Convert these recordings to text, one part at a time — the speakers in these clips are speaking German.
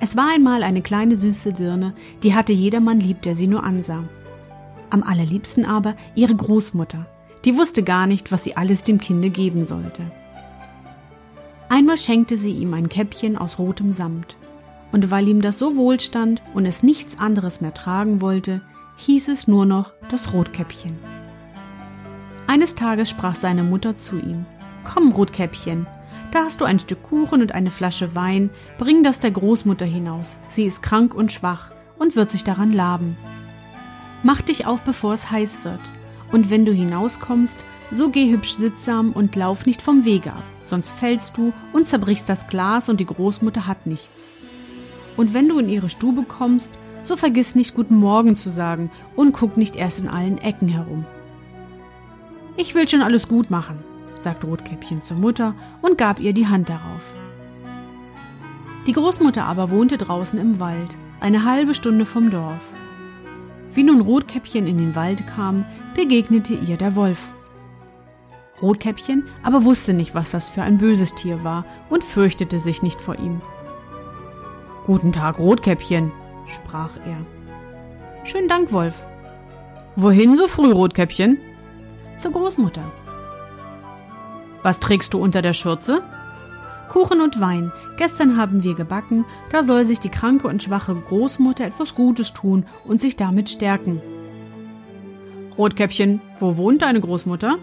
es war einmal eine kleine süße Dirne, die hatte jedermann lieb, der sie nur ansah. Am allerliebsten aber ihre Großmutter, die wusste gar nicht, was sie alles dem Kinde geben sollte. Einmal schenkte sie ihm ein Käppchen aus rotem Samt, und weil ihm das so wohl stand und es nichts anderes mehr tragen wollte, hieß es nur noch das Rotkäppchen. Eines Tages sprach seine Mutter zu ihm Komm, Rotkäppchen, da hast du ein Stück Kuchen und eine Flasche Wein, bring das der Großmutter hinaus. Sie ist krank und schwach und wird sich daran laben. Mach dich auf, bevor es heiß wird. Und wenn du hinauskommst, so geh hübsch sittsam und lauf nicht vom Wege ab, sonst fällst du und zerbrichst das Glas und die Großmutter hat nichts. Und wenn du in ihre Stube kommst, so vergiss nicht Guten Morgen zu sagen und guck nicht erst in allen Ecken herum. Ich will schon alles gut machen, sagte Rotkäppchen zur Mutter und gab ihr die Hand darauf. Die Großmutter aber wohnte draußen im Wald, eine halbe Stunde vom Dorf. Wie nun Rotkäppchen in den Wald kam, begegnete ihr der Wolf. Rotkäppchen aber wusste nicht, was das für ein böses Tier war und fürchtete sich nicht vor ihm. Guten Tag, Rotkäppchen, sprach er. Schönen Dank, Wolf. Wohin so früh, Rotkäppchen? Zur Großmutter. Was trägst du unter der Schürze? Kuchen und Wein. Gestern haben wir gebacken, da soll sich die kranke und schwache Großmutter etwas Gutes tun und sich damit stärken. Rotkäppchen, wo wohnt deine Großmutter?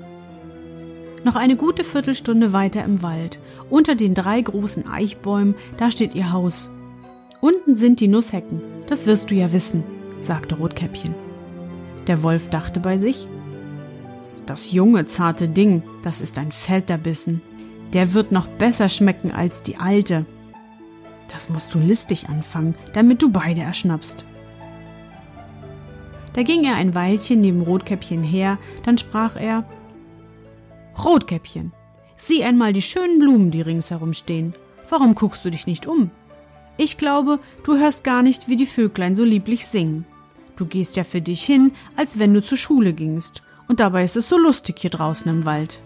Noch eine gute Viertelstunde weiter im Wald. Unter den drei großen Eichbäumen, da steht ihr Haus. Unten sind die Nusshecken, das wirst du ja wissen, sagte Rotkäppchen. Der Wolf dachte bei sich, das junge, zarte Ding, das ist ein Feldterbissen. Der wird noch besser schmecken als die alte. Das musst du listig anfangen, damit du beide erschnappst. Da ging er ein Weilchen neben Rotkäppchen her, dann sprach er Rotkäppchen, sieh einmal die schönen Blumen, die ringsherum stehen. Warum guckst du dich nicht um? Ich glaube, du hörst gar nicht, wie die Vöglein so lieblich singen. Du gehst ja für dich hin, als wenn du zur Schule gingst, und dabei ist es so lustig hier draußen im Wald.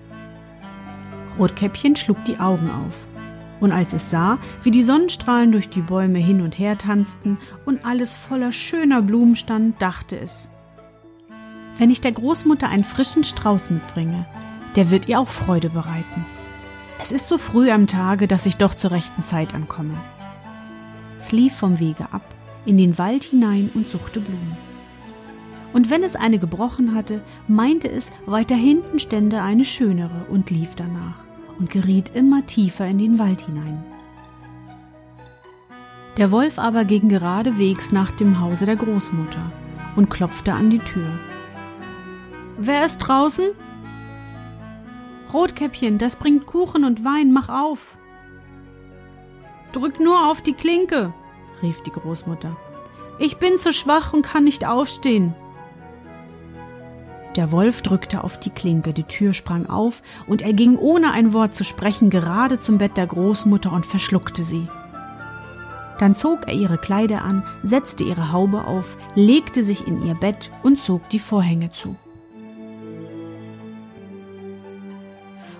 Rotkäppchen schlug die Augen auf. Und als es sah, wie die Sonnenstrahlen durch die Bäume hin und her tanzten und alles voller schöner Blumen stand, dachte es, wenn ich der Großmutter einen frischen Strauß mitbringe, der wird ihr auch Freude bereiten. Es ist so früh am Tage, dass ich doch zur rechten Zeit ankomme. Es lief vom Wege ab, in den Wald hinein und suchte Blumen und wenn es eine gebrochen hatte, meinte es, weiter hinten stände eine schönere und lief danach und geriet immer tiefer in den Wald hinein. Der Wolf aber ging geradewegs nach dem Hause der Großmutter und klopfte an die Tür. Wer ist draußen? Rotkäppchen, das bringt Kuchen und Wein, mach auf. Drück nur auf die Klinke, rief die Großmutter. Ich bin zu schwach und kann nicht aufstehen. Der Wolf drückte auf die Klinke, die Tür sprang auf, und er ging ohne ein Wort zu sprechen gerade zum Bett der Großmutter und verschluckte sie. Dann zog er ihre Kleider an, setzte ihre Haube auf, legte sich in ihr Bett und zog die Vorhänge zu.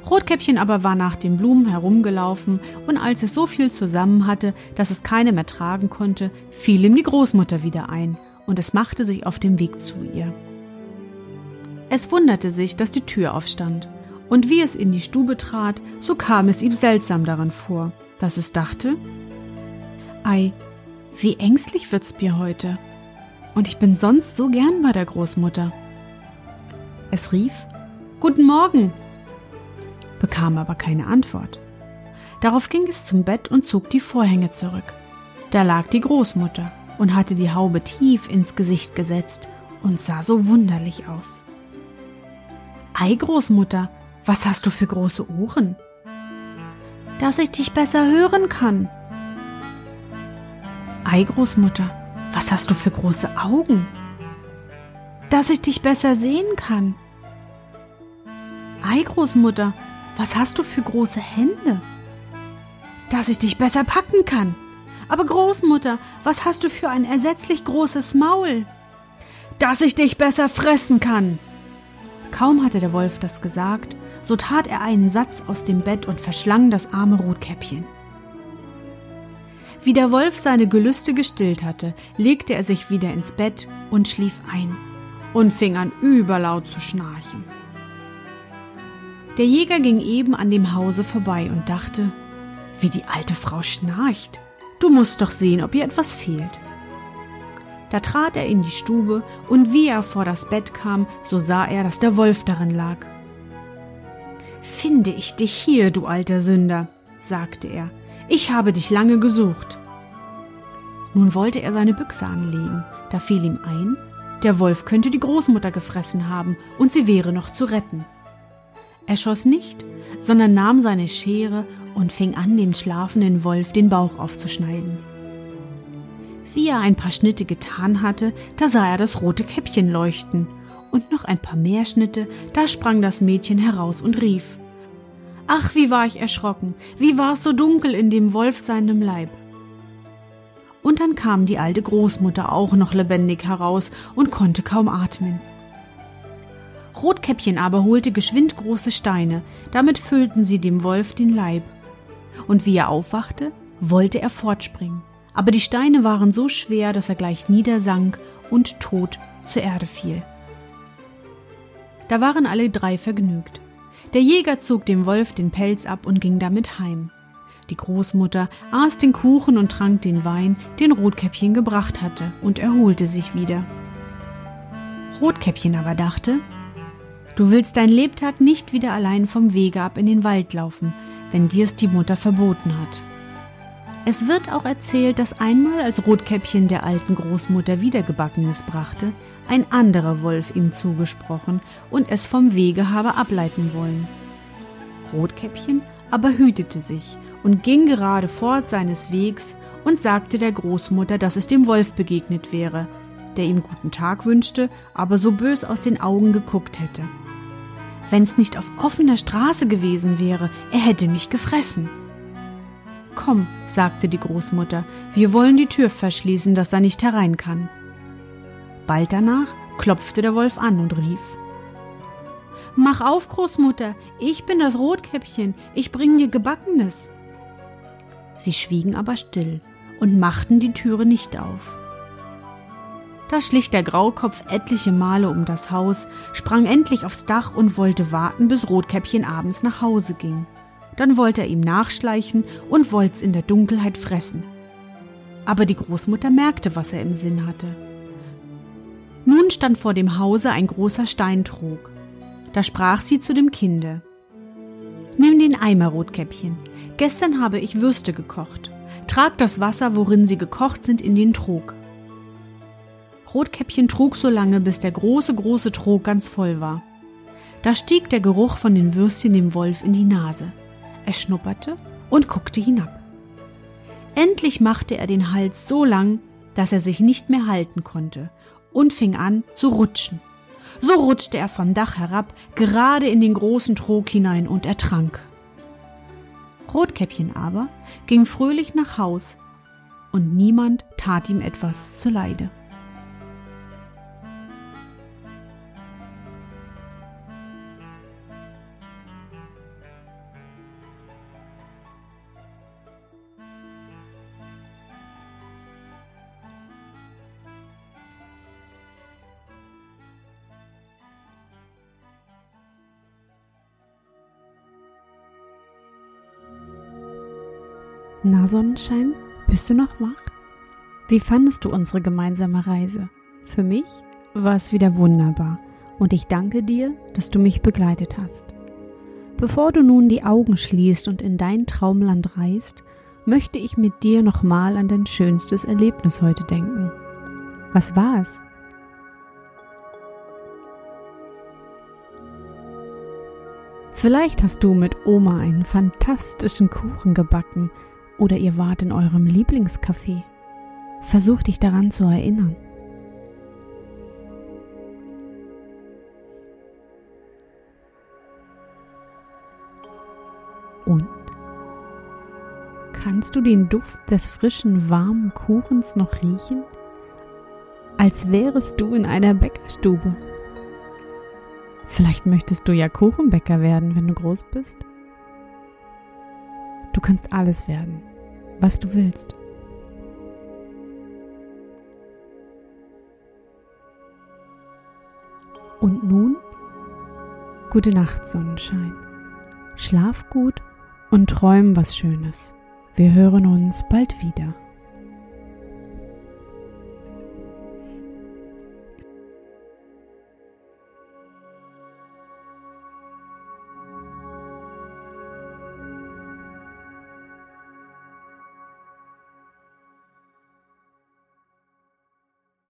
Rotkäppchen aber war nach den Blumen herumgelaufen, und als es so viel zusammen hatte, dass es keine mehr tragen konnte, fiel ihm die Großmutter wieder ein, und es machte sich auf den Weg zu ihr. Es wunderte sich, dass die Tür aufstand, und wie es in die Stube trat, so kam es ihm seltsam daran vor, dass es dachte, Ei, wie ängstlich wird's mir heute, und ich bin sonst so gern bei der Großmutter. Es rief, Guten Morgen, bekam aber keine Antwort. Darauf ging es zum Bett und zog die Vorhänge zurück. Da lag die Großmutter und hatte die Haube tief ins Gesicht gesetzt und sah so wunderlich aus. Ei, Großmutter, was hast du für große Ohren? Dass ich dich besser hören kann. Ei, Großmutter, was hast du für große Augen? Dass ich dich besser sehen kann. Ei, Großmutter, was hast du für große Hände? Dass ich dich besser packen kann. Aber Großmutter, was hast du für ein ersetzlich großes Maul? Dass ich dich besser fressen kann. Kaum hatte der Wolf das gesagt, so tat er einen Satz aus dem Bett und verschlang das arme Rotkäppchen. Wie der Wolf seine Gelüste gestillt hatte, legte er sich wieder ins Bett und schlief ein und fing an überlaut zu schnarchen. Der Jäger ging eben an dem Hause vorbei und dachte, wie die alte Frau schnarcht. Du musst doch sehen, ob ihr etwas fehlt. Da trat er in die Stube, und wie er vor das Bett kam, so sah er, dass der Wolf darin lag. Finde ich dich hier, du alter Sünder, sagte er, ich habe dich lange gesucht. Nun wollte er seine Büchse anlegen, da fiel ihm ein, der Wolf könnte die Großmutter gefressen haben, und sie wäre noch zu retten. Er schoss nicht, sondern nahm seine Schere und fing an, dem schlafenden Wolf den Bauch aufzuschneiden. Wie er ein paar Schnitte getan hatte, da sah er das rote Käppchen leuchten, und noch ein paar mehr Schnitte, da sprang das Mädchen heraus und rief Ach, wie war ich erschrocken, wie war es so dunkel in dem Wolf seinem Leib. Und dann kam die alte Großmutter auch noch lebendig heraus und konnte kaum atmen. Rotkäppchen aber holte geschwind große Steine, damit füllten sie dem Wolf den Leib. Und wie er aufwachte, wollte er fortspringen aber die Steine waren so schwer, dass er gleich niedersank und tot zur Erde fiel. Da waren alle drei vergnügt. Der Jäger zog dem Wolf den Pelz ab und ging damit heim. Die Großmutter aß den Kuchen und trank den Wein, den Rotkäppchen gebracht hatte, und erholte sich wieder. Rotkäppchen aber dachte, Du willst dein Lebtag nicht wieder allein vom Wege ab in den Wald laufen, wenn dir's die Mutter verboten hat. Es wird auch erzählt, dass einmal, als Rotkäppchen der alten Großmutter Wiedergebackenes brachte, ein anderer Wolf ihm zugesprochen und es vom Wege habe ableiten wollen. Rotkäppchen aber hütete sich und ging gerade fort seines Wegs und sagte der Großmutter, dass es dem Wolf begegnet wäre, der ihm guten Tag wünschte, aber so bös aus den Augen geguckt hätte. Wenn's nicht auf offener Straße gewesen wäre, er hätte mich gefressen. Komm, sagte die Großmutter, wir wollen die Tür verschließen, dass er nicht herein kann. Bald danach klopfte der Wolf an und rief Mach auf, Großmutter, ich bin das Rotkäppchen, ich bring dir Gebackenes. Sie schwiegen aber still und machten die Türe nicht auf. Da schlich der Graukopf etliche Male um das Haus, sprang endlich aufs Dach und wollte warten, bis Rotkäppchen abends nach Hause ging. Dann wollte er ihm nachschleichen und wollt's in der Dunkelheit fressen. Aber die Großmutter merkte, was er im Sinn hatte. Nun stand vor dem Hause ein großer Steintrog. Da sprach sie zu dem Kinde. Nimm den Eimer, Rotkäppchen. Gestern habe ich Würste gekocht. Trag das Wasser, worin sie gekocht sind, in den Trog. Rotkäppchen trug so lange, bis der große, große Trog ganz voll war. Da stieg der Geruch von den Würstchen dem Wolf in die Nase. Er schnupperte und guckte hinab. Endlich machte er den Hals so lang, dass er sich nicht mehr halten konnte und fing an zu rutschen. So rutschte er vom Dach herab, gerade in den großen Trog hinein und ertrank. Rotkäppchen aber ging fröhlich nach Haus, und niemand tat ihm etwas zuleide. Na Sonnenschein, bist du noch wach? Wie fandest du unsere gemeinsame Reise? Für mich war es wieder wunderbar und ich danke dir, dass du mich begleitet hast. Bevor du nun die Augen schließt und in dein Traumland reist, möchte ich mit dir nochmal an dein schönstes Erlebnis heute denken. Was war es? Vielleicht hast du mit Oma einen fantastischen Kuchen gebacken oder ihr wart in eurem Lieblingscafé. Versuch dich daran zu erinnern. Und? Kannst du den Duft des frischen, warmen Kuchens noch riechen? Als wärest du in einer Bäckerstube. Vielleicht möchtest du ja Kuchenbäcker werden, wenn du groß bist. Du kannst alles werden, was du willst. Und nun, gute Nacht, Sonnenschein. Schlaf gut und träum was Schönes. Wir hören uns bald wieder.